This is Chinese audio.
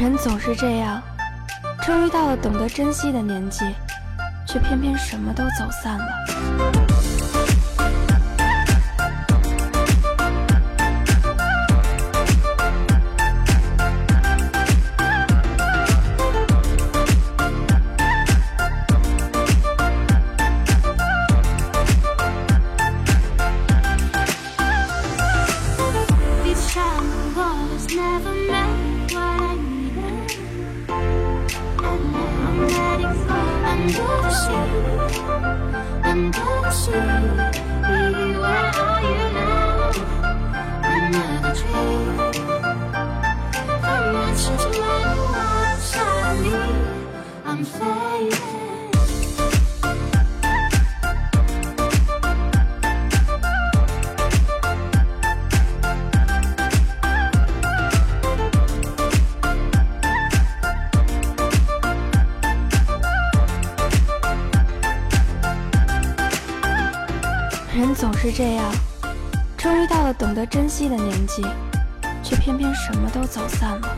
人总是这样，终于到了懂得珍惜的年纪，却偏偏什么都走散了。And that's you, baby, where are you now? Another dream. Me? I'm fading. 人总是这样，终于到了懂得珍惜的年纪，却偏偏什么都走散了。